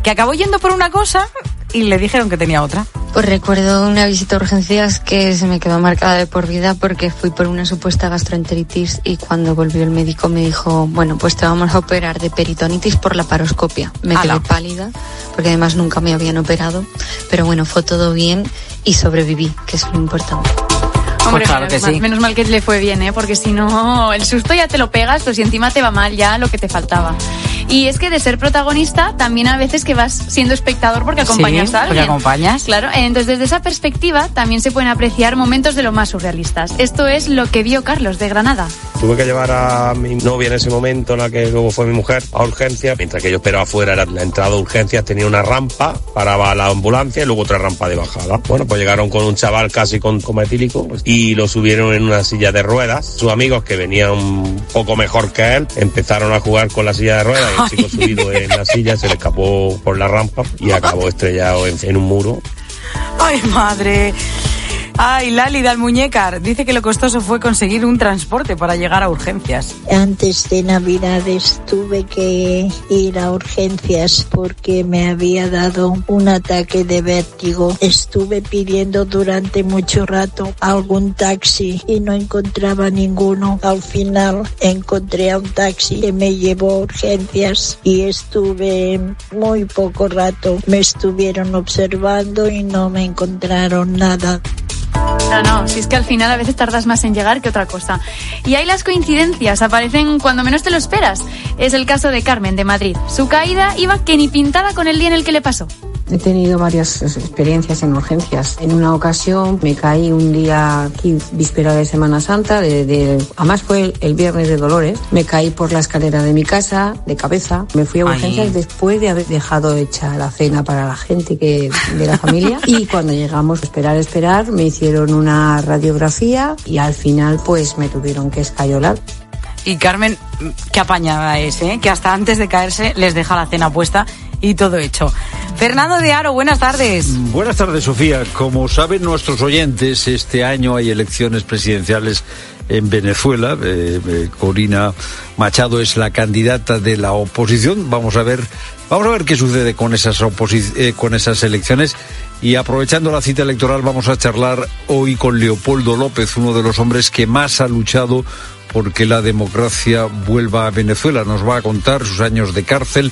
que acabó yendo por una cosa y le dijeron que tenía otra. Pues recuerdo una visita a urgencias que se me quedó marcada de por vida porque fui por una supuesta gastroenteritis y cuando volvió el médico me dijo, bueno, pues te vamos a operar de peritonitis por la paroscopia. Me quedé Ala. pálida porque además nunca me habían operado, pero bueno, fue todo bien y sobreviví, que es lo importante. Hombre, Pues claro menos, que mal, sí. menos mal que le fue bien, ¿eh? Porque si no, el susto ya te lo pegas, pues si encima te va mal ya lo que te faltaba. Y es que de ser protagonista, también a veces que vas siendo espectador porque acompañas Sí, a alguien. porque acompañas. Claro, entonces desde esa perspectiva también se pueden apreciar momentos de lo más surrealistas. Esto es lo que vio Carlos de Granada. Tuve que llevar a mi novia en ese momento, la que luego fue mi mujer, a urgencias. Mientras que yo esperaba afuera, era la entrada a urgencias tenía una rampa, paraba la ambulancia y luego otra rampa de bajada. Bueno, pues llegaron con un chaval casi con coma etílico pues, y lo subieron en una silla de ruedas. Sus amigos, que venían un poco mejor que él, empezaron a jugar con la silla de ruedas el chico subido en la silla se le escapó por la rampa y acabó estrellado en, en un muro. ¡Ay, madre! Ay, Lali de Almuñécar dice que lo costoso fue conseguir un transporte para llegar a urgencias. Antes de Navidades tuve que ir a urgencias porque me había dado un ataque de vértigo. Estuve pidiendo durante mucho rato algún taxi y no encontraba ninguno. Al final encontré a un taxi que me llevó a urgencias y estuve muy poco rato. Me estuvieron observando y no me encontraron nada. No, no, si es que al final a veces tardas más en llegar que otra cosa. Y ahí las coincidencias aparecen cuando menos te lo esperas. Es el caso de Carmen de Madrid. Su caída iba que ni pintada con el día en el que le pasó. He tenido varias experiencias en urgencias. En una ocasión me caí un día aquí, víspera de Semana Santa, de, de- además fue el, el viernes de Dolores. Me caí por la escalera de mi casa, de cabeza. Me fui a Ay. urgencias después de haber dejado hecha la cena para la gente que de la familia. Y cuando llegamos a esperar, esperar, me hicieron una radiografía y al final pues me tuvieron que escayolar. Y Carmen, qué apañada es, ¿eh? Que hasta antes de caerse les deja la cena puesta y todo hecho. Fernando de Aro, buenas tardes. Buenas tardes, Sofía. Como saben nuestros oyentes, este año hay elecciones presidenciales en Venezuela. Eh, eh, Corina Machado es la candidata de la oposición. Vamos a ver, vamos a ver qué sucede con esas eh, con esas elecciones. Y aprovechando la cita electoral, vamos a charlar hoy con Leopoldo López, uno de los hombres que más ha luchado porque la democracia vuelva a Venezuela. Nos va a contar sus años de cárcel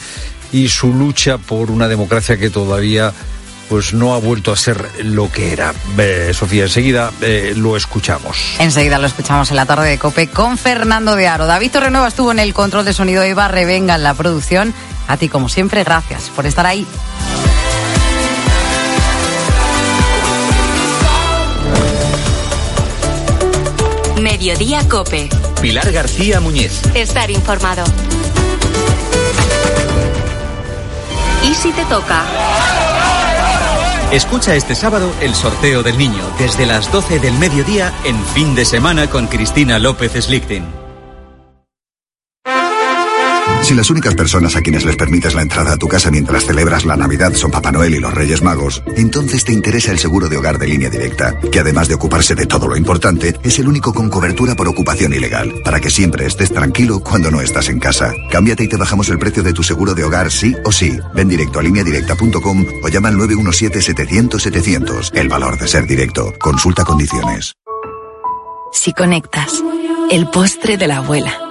y su lucha por una democracia que todavía pues no ha vuelto a ser lo que era. Eh, Sofía, enseguida eh, lo escuchamos. Enseguida lo escuchamos en la tarde de Cope con Fernando de Aro. David Torrenueva estuvo en el control de sonido, Eva Revenga en la producción. A ti, como siempre, gracias por estar ahí. Mediodía Cope. Pilar García Muñiz. Estar informado. ¿Y si te toca? Escucha este sábado el sorteo del niño desde las 12 del mediodía en fin de semana con Cristina López Slichting. Si las únicas personas a quienes les permites la entrada a tu casa mientras celebras la Navidad son Papá Noel y los Reyes Magos, entonces te interesa el seguro de hogar de línea directa, que además de ocuparse de todo lo importante, es el único con cobertura por ocupación ilegal, para que siempre estés tranquilo cuando no estás en casa. Cámbiate y te bajamos el precio de tu seguro de hogar sí o sí. Ven directo a lineadirecta.com o llama al 917-700-700. El valor de ser directo. Consulta condiciones. Si conectas, el postre de la abuela.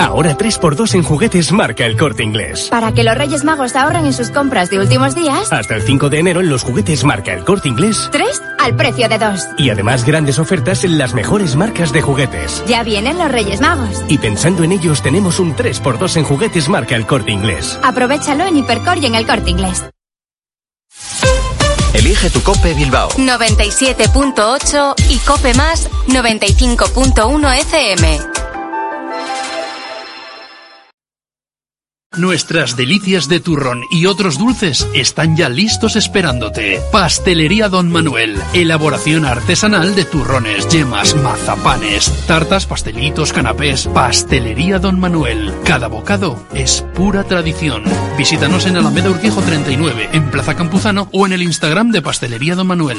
Ahora 3x2 en juguetes marca el corte inglés. Para que los Reyes Magos ahorren en sus compras de últimos días, Hasta el 5 de enero en los juguetes marca el corte inglés. tres al precio de dos. Y además grandes ofertas en las mejores marcas de juguetes. Ya vienen los Reyes Magos. Y pensando en ellos tenemos un 3x2 en juguetes marca el corte inglés. Aprovechalo en Hipercor y en el Corte Inglés. Elige tu Cope Bilbao. 97.8 y Cope Más 95.1 FM. Nuestras delicias de turrón y otros dulces están ya listos esperándote. Pastelería Don Manuel. Elaboración artesanal de turrones, yemas, mazapanes, tartas, pastelitos, canapés. Pastelería Don Manuel. Cada bocado es pura tradición. Visítanos en Alameda Urquijo 39, en Plaza Campuzano o en el Instagram de Pastelería Don Manuel.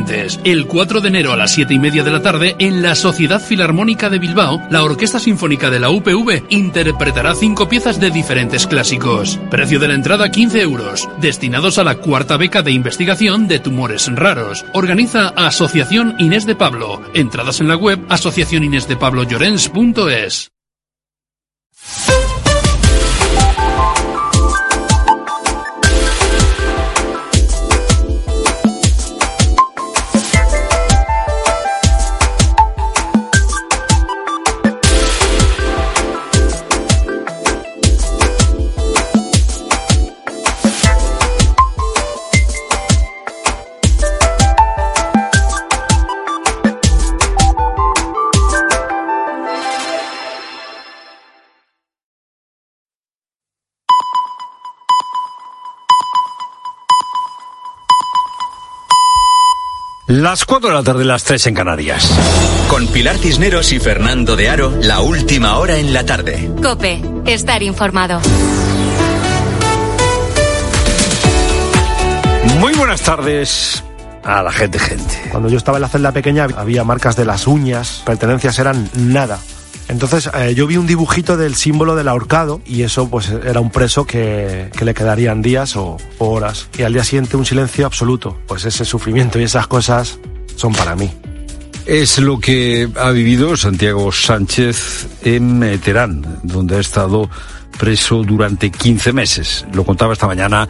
El 4 de enero a las 7 y media de la tarde, en la Sociedad Filarmónica de Bilbao, la Orquesta Sinfónica de la UPV interpretará cinco piezas de diferentes clásicos. Precio de la entrada 15 euros, destinados a la cuarta beca de investigación de tumores raros. Organiza Asociación Inés de Pablo. Entradas en la web asociacioninésdepablolorens.es. Las 4 de la tarde, las 3 en Canarias. Con Pilar Cisneros y Fernando de Aro, la última hora en la tarde. Cope, estar informado. Muy buenas tardes a la gente, gente. Cuando yo estaba en la celda pequeña había marcas de las uñas, pertenencias eran nada. Entonces eh, yo vi un dibujito del símbolo del ahorcado y eso pues era un preso que, que le quedarían días o, o horas. Y al día siguiente un silencio absoluto. Pues ese sufrimiento y esas cosas son para mí. Es lo que ha vivido Santiago Sánchez en eh, Teherán, donde ha estado preso durante 15 meses. Lo contaba esta mañana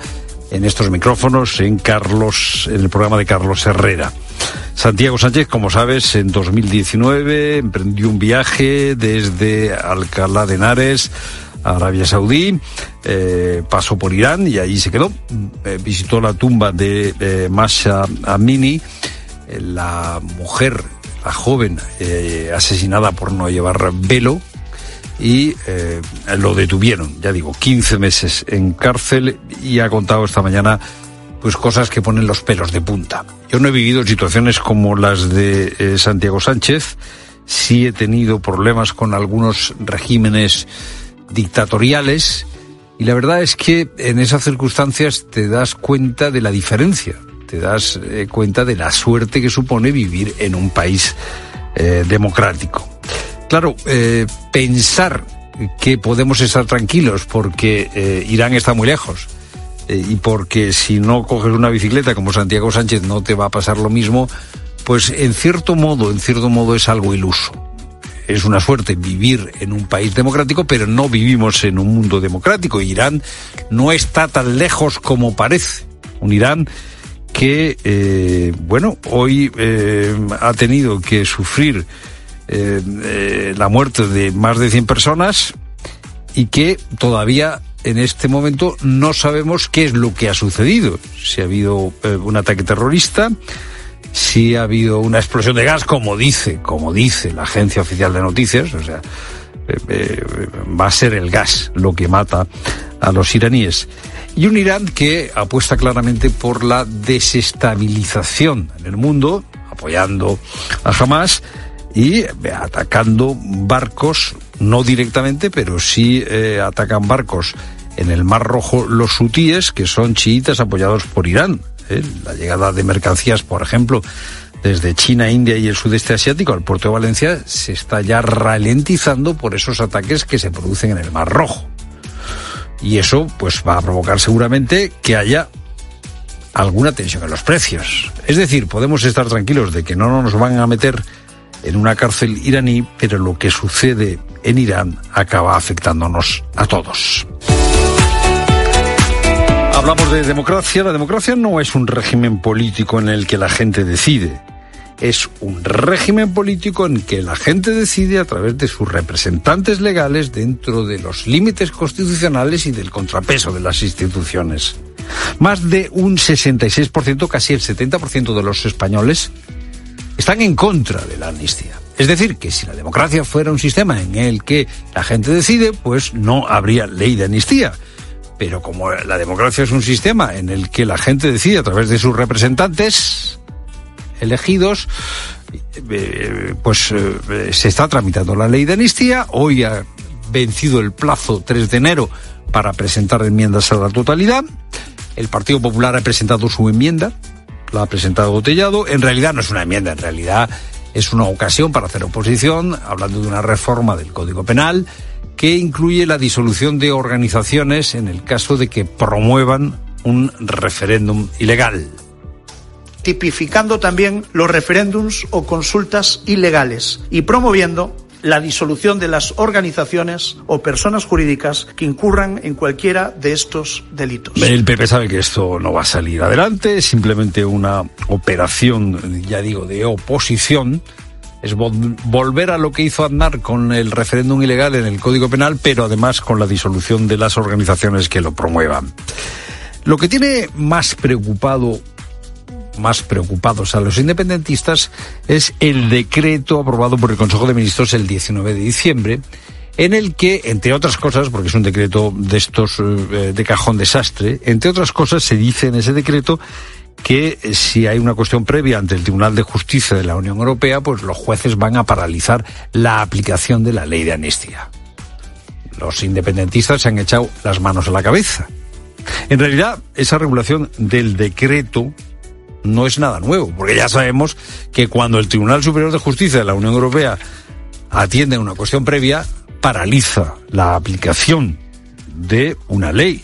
en estos micrófonos en Carlos, en el programa de Carlos Herrera. Santiago Sánchez, como sabes, en 2019 emprendió un viaje desde Alcalá de Henares a Arabia Saudí, eh, pasó por Irán y allí se quedó. Eh, visitó la tumba de eh, Masha Amini, la mujer, la joven asesinada por no llevar velo, y eh, lo detuvieron, ya digo, 15 meses en cárcel y ha contado esta mañana pues cosas que ponen los pelos de punta. Yo no he vivido situaciones como las de eh, Santiago Sánchez, sí he tenido problemas con algunos regímenes dictatoriales y la verdad es que en esas circunstancias te das cuenta de la diferencia, te das eh, cuenta de la suerte que supone vivir en un país democrático. Claro, eh, pensar que podemos estar tranquilos porque eh, Irán está muy lejos eh, y porque si no coges una bicicleta como Santiago Sánchez no te va a pasar lo mismo, pues en cierto modo, en cierto modo es algo iluso. Es una suerte vivir en un país democrático, pero no vivimos en un mundo democrático. Irán no está tan lejos como parece. Un Irán que, bueno, hoy ha tenido que sufrir eh, eh, la muerte de más de 100 personas y que todavía en este momento no sabemos qué es lo que ha sucedido. Si ha habido eh, un ataque terrorista, si ha habido una explosión de gas, como dice, como dice la agencia oficial de noticias, o sea, va a ser el gas lo que mata a los iraníes. Y un Irán que apuesta claramente por la desestabilización en el mundo, apoyando a Hamas y eh, atacando barcos, no directamente, pero sí eh, atacan barcos en el Mar Rojo los hutíes, que son chiitas apoyados por Irán. ¿eh? La llegada de mercancías, por ejemplo, desde China, India y el sudeste asiático al puerto de Valencia se está ya ralentizando por esos ataques que se producen en el Mar Rojo. Y eso pues va a provocar seguramente que haya alguna tensión en los precios. Es decir, podemos estar tranquilos de que no nos van a meter en una cárcel iraní, pero lo que sucede en Irán acaba afectándonos a todos. Hablamos de democracia. La democracia no es un régimen político en el que la gente decide. Es un régimen político en que la gente decide a través de sus representantes legales dentro de los límites constitucionales y del contrapeso de las instituciones. Más de un 66%, casi el 70% de los españoles están en contra de la amnistía. Es decir, que si la democracia fuera un sistema en el que la gente decide, pues no habría ley de amnistía. Pero como la democracia es un sistema en el que la gente decide a través de sus representantes elegidos, eh, pues eh, se está tramitando la ley de amnistía. Hoy ha vencido el plazo 3 de enero para presentar enmiendas a la totalidad. El Partido Popular ha presentado su enmienda, la ha presentado Botellado. En realidad no es una enmienda, en realidad es una ocasión para hacer oposición, hablando de una reforma del Código Penal que incluye la disolución de organizaciones en el caso de que promuevan un referéndum ilegal. Tipificando también los referéndums o consultas ilegales y promoviendo la disolución de las organizaciones o personas jurídicas que incurran en cualquiera de estos delitos. El PP sabe que esto no va a salir adelante, es simplemente una operación, ya digo, de oposición. Es vol volver a lo que hizo Aznar con el referéndum ilegal en el Código Penal, pero además con la disolución de las organizaciones que lo promuevan. Lo que tiene más preocupado más preocupados a los independentistas es el decreto aprobado por el Consejo de Ministros el 19 de diciembre, en el que, entre otras cosas, porque es un decreto de estos eh, de cajón desastre, entre otras cosas se dice en ese decreto que eh, si hay una cuestión previa ante el Tribunal de Justicia de la Unión Europea, pues los jueces van a paralizar la aplicación de la ley de amnistía. Los independentistas se han echado las manos a la cabeza. En realidad, esa regulación del decreto no es nada nuevo, porque ya sabemos que cuando el Tribunal Superior de Justicia de la Unión Europea atiende una cuestión previa, paraliza la aplicación de una ley.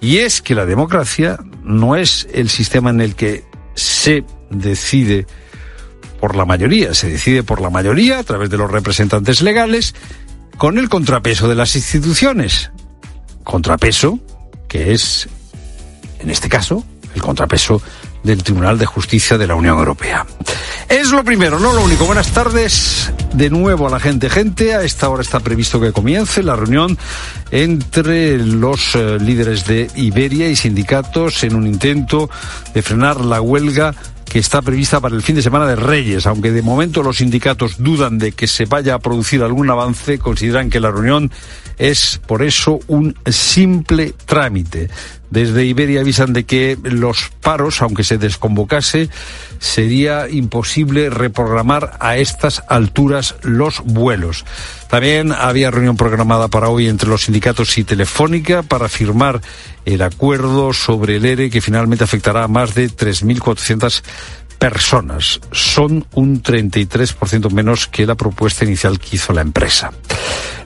Y es que la democracia no es el sistema en el que se decide por la mayoría, se decide por la mayoría a través de los representantes legales con el contrapeso de las instituciones. Contrapeso que es, en este caso, el contrapeso del Tribunal de Justicia de la Unión Europea. Es lo primero, no lo único. Buenas tardes de nuevo a la gente. Gente, a esta hora está previsto que comience la reunión entre los eh, líderes de Iberia y sindicatos en un intento de frenar la huelga que está prevista para el fin de semana de Reyes. Aunque de momento los sindicatos dudan de que se vaya a producir algún avance, consideran que la reunión es por eso un simple trámite. Desde Iberia avisan de que los paros, aunque se desconvocase, sería imposible reprogramar a estas alturas los vuelos. También había reunión programada para hoy entre los sindicatos y Telefónica para firmar el acuerdo sobre el ERE que finalmente afectará a más de 3.400 personas. Son un 33% menos que la propuesta inicial que hizo la empresa.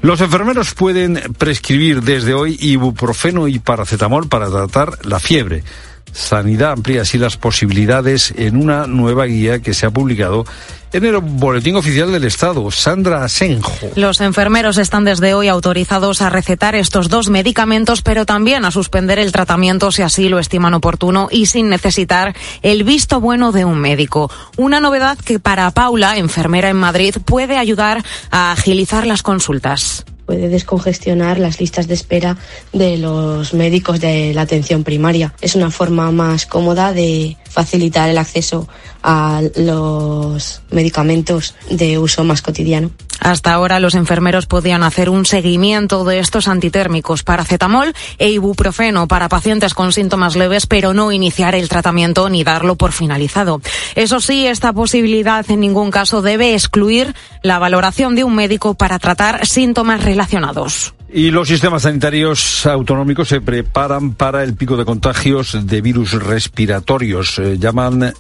Los enfermeros pueden prescribir desde hoy ibuprofeno y paracetamol para tratar la fiebre. Sanidad amplía así las posibilidades en una nueva guía que se ha publicado en el Boletín Oficial del Estado. Sandra Asenjo. Los enfermeros están desde hoy autorizados a recetar estos dos medicamentos, pero también a suspender el tratamiento si así lo estiman oportuno y sin necesitar el visto bueno de un médico. Una novedad que para Paula, enfermera en Madrid, puede ayudar a agilizar las consultas puede descongestionar las listas de espera de los médicos de la atención primaria. Es una forma más cómoda de facilitar el acceso a los medicamentos de uso más cotidiano. Hasta ahora los enfermeros podían hacer un seguimiento de estos antitérmicos, paracetamol e ibuprofeno para pacientes con síntomas leves, pero no iniciar el tratamiento ni darlo por finalizado. Eso sí, esta posibilidad en ningún caso debe excluir la valoración de un médico para tratar síntomas relacionados. Y los sistemas sanitarios autonómicos se preparan para el pico de contagios de virus respiratorios. Eh, llaman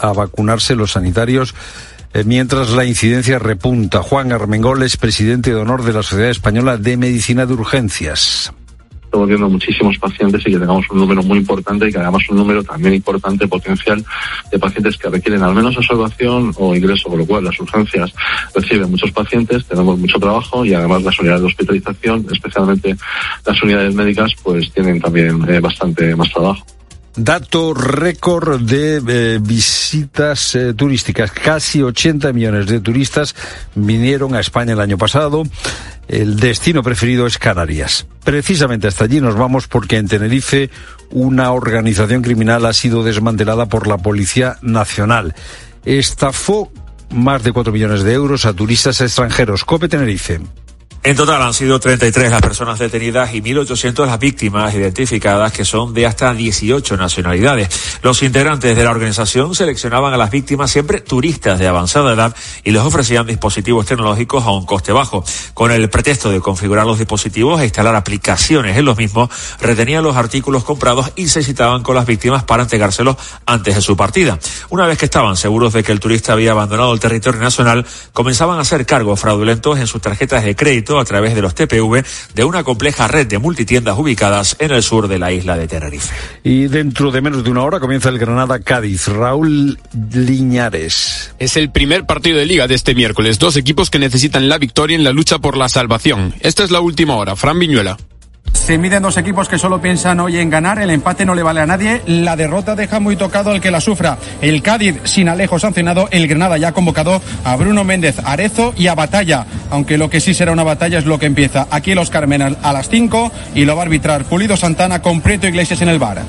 a vacunarse los sanitarios eh, mientras la incidencia repunta. Juan Armengol es presidente de honor de la Sociedad Española de Medicina de Urgencias estamos viendo muchísimos pacientes y que tengamos un número muy importante y que hagamos un número también importante potencial de pacientes que requieren al menos observación o ingreso, con lo cual las urgencias reciben muchos pacientes, tenemos mucho trabajo y además las unidades de hospitalización, especialmente las unidades médicas, pues tienen también eh, bastante más trabajo. Dato récord de eh, visitas eh, turísticas. Casi 80 millones de turistas vinieron a España el año pasado. El destino preferido es Canarias. Precisamente hasta allí nos vamos porque en Tenerife una organización criminal ha sido desmantelada por la Policía Nacional. Estafó más de 4 millones de euros a turistas extranjeros. Cope Tenerife. En total han sido 33 las personas detenidas y 1.800 las víctimas identificadas que son de hasta 18 nacionalidades. Los integrantes de la organización seleccionaban a las víctimas siempre turistas de avanzada edad y les ofrecían dispositivos tecnológicos a un coste bajo. Con el pretexto de configurar los dispositivos e instalar aplicaciones en los mismos, retenían los artículos comprados y se citaban con las víctimas para entregárselos antes de su partida. Una vez que estaban seguros de que el turista había abandonado el territorio nacional, comenzaban a hacer cargos fraudulentos en sus tarjetas de crédito a través de los TPV de una compleja red de multitiendas ubicadas en el sur de la isla de Tenerife. Y dentro de menos de una hora comienza el Granada Cádiz. Raúl Liñares. Es el primer partido de liga de este miércoles. Dos equipos que necesitan la victoria en la lucha por la salvación. Esta es la última hora. Fran Viñuela. Se miden dos equipos que solo piensan hoy en ganar. El empate no le vale a nadie. La derrota deja muy tocado al que la sufra. El Cádiz sin Alejo sancionado. El Granada ya convocado a Bruno Méndez Arezo y a Batalla. Aunque lo que sí será una batalla es lo que empieza. Aquí los Carmen a las 5 y lo va a arbitrar Pulido Santana con Prieto Iglesias en el bar.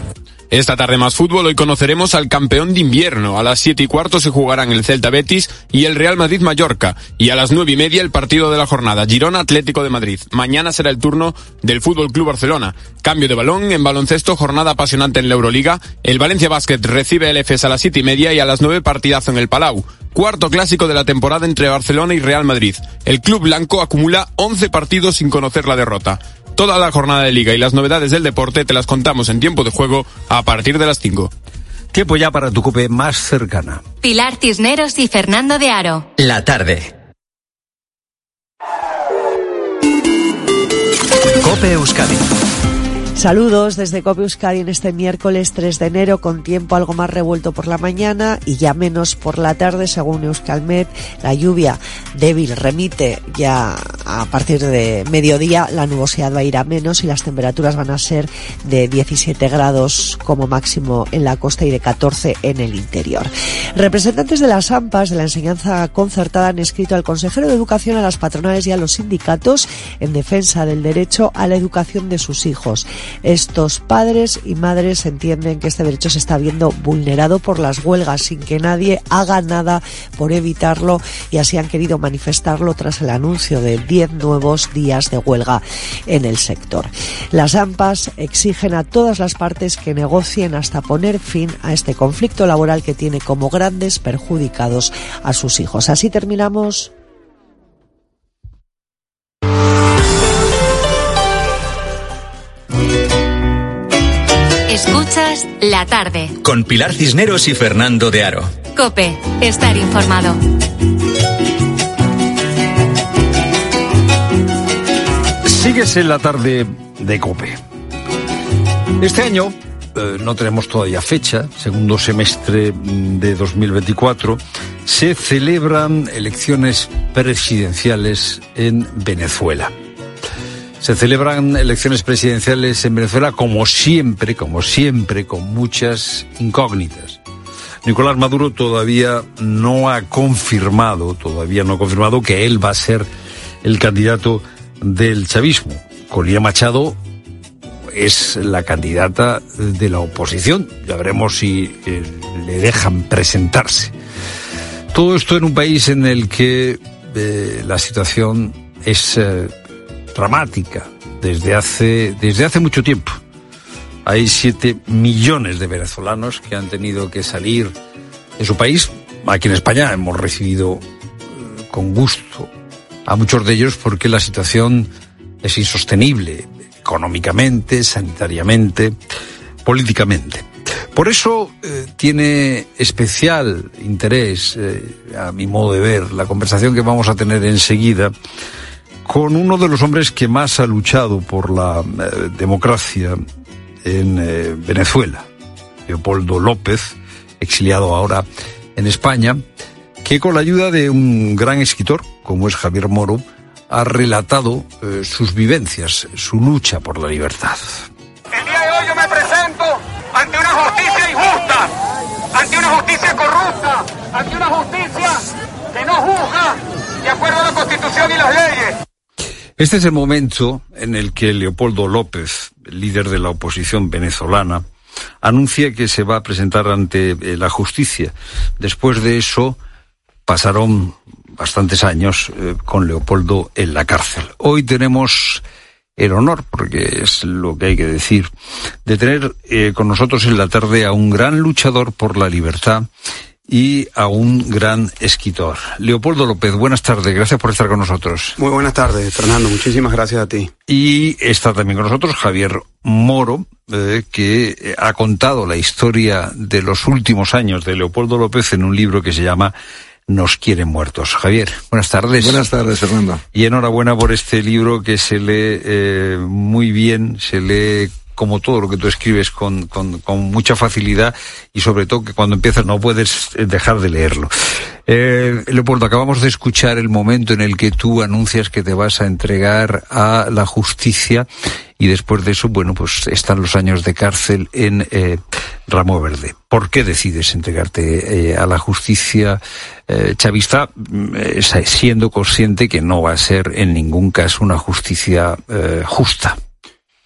Esta tarde más fútbol, hoy conoceremos al campeón de invierno. A las siete y cuarto se jugarán el Celta Betis y el Real Madrid Mallorca. Y a las nueve y media el partido de la jornada, Girona Atlético de Madrid. Mañana será el turno del Fútbol Club Barcelona. Cambio de balón en baloncesto, jornada apasionante en la Euroliga. El Valencia Basket recibe el EFES a las siete y media y a las nueve partidazo en el Palau. Cuarto clásico de la temporada entre Barcelona y Real Madrid. El club blanco acumula 11 partidos sin conocer la derrota. Toda la jornada de liga y las novedades del deporte te las contamos en tiempo de juego a partir de las 5. Tiempo ya para tu cope más cercana. Pilar Cisneros y Fernando de Aro. La tarde. Cope Euskadi. Saludos desde Cope Euskadi en este miércoles 3 de enero con tiempo algo más revuelto por la mañana y ya menos por la tarde según Euskalmet. La lluvia débil remite ya a partir de mediodía, la nubosidad va a ir a menos y las temperaturas van a ser de 17 grados como máximo en la costa y de 14 en el interior. Representantes de las AMPAs de la enseñanza concertada han escrito al consejero de Educación, a las patronales y a los sindicatos en defensa del derecho a la educación de sus hijos. Estos padres y madres entienden que este derecho se está viendo vulnerado por las huelgas sin que nadie haga nada por evitarlo y así han querido manifestarlo tras el anuncio de 10 nuevos días de huelga en el sector. Las AMPAs exigen a todas las partes que negocien hasta poner fin a este conflicto laboral que tiene como grandes perjudicados a sus hijos. Así terminamos Escuchas la tarde. Con Pilar Cisneros y Fernando de Aro. Cope, estar informado. Sigues en la tarde de Cope. Este año eh, no tenemos todavía fecha, segundo semestre de 2024, se celebran elecciones presidenciales en Venezuela. Se celebran elecciones presidenciales en Venezuela como siempre, como siempre, con muchas incógnitas. Nicolás Maduro todavía no ha confirmado, todavía no ha confirmado que él va a ser el candidato del chavismo. Corina Machado es la candidata de la oposición. Ya veremos si eh, le dejan presentarse. Todo esto en un país en el que eh, la situación es eh, dramática desde hace, desde hace mucho tiempo. Hay siete millones de venezolanos que han tenido que salir de su país. Aquí en España hemos recibido eh, con gusto a muchos de ellos porque la situación es insostenible económicamente, sanitariamente, políticamente. Por eso eh, tiene especial interés, eh, a mi modo de ver, la conversación que vamos a tener enseguida con uno de los hombres que más ha luchado por la eh, democracia en eh, Venezuela, Leopoldo López, exiliado ahora en España, que con la ayuda de un gran escritor, como es Javier Moro, ha relatado eh, sus vivencias, su lucha por la libertad. El día de hoy yo me presento ante una justicia injusta, ante una justicia corrupta, ante una justicia que no juzga de acuerdo a la Constitución y las leyes. Este es el momento en el que Leopoldo López, líder de la oposición venezolana, anuncia que se va a presentar ante eh, la justicia. Después de eso, pasaron bastantes años eh, con Leopoldo en la cárcel. Hoy tenemos el honor, porque es lo que hay que decir, de tener eh, con nosotros en la tarde a un gran luchador por la libertad y a un gran escritor. Leopoldo López, buenas tardes, gracias por estar con nosotros. Muy buenas tardes, Fernando, muchísimas gracias a ti. Y está también con nosotros Javier Moro, eh, que ha contado la historia de los últimos años de Leopoldo López en un libro que se llama Nos quieren muertos. Javier, buenas tardes. Buenas tardes, Fernando. Y enhorabuena por este libro que se lee eh, muy bien, se lee como todo lo que tú escribes con, mucha facilidad y sobre todo que cuando empiezas no puedes dejar de leerlo. Eh, Leopoldo, acabamos de escuchar el momento en el que tú anuncias que te vas a entregar a la justicia y después de eso, bueno, pues están los años de cárcel en eh, Ramo Verde. ¿Por qué decides entregarte eh, a la justicia eh, chavista eh, siendo consciente que no va a ser en ningún caso una justicia justa?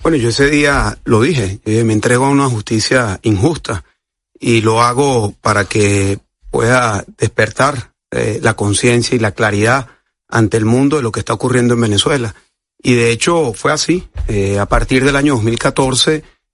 Bueno, yo ese día lo dije, eh, me entrego a una justicia injusta y lo hago para que pueda despertar eh, la conciencia y la claridad ante el mundo de lo que está ocurriendo en Venezuela. Y de hecho fue así. Eh, a partir del año 2014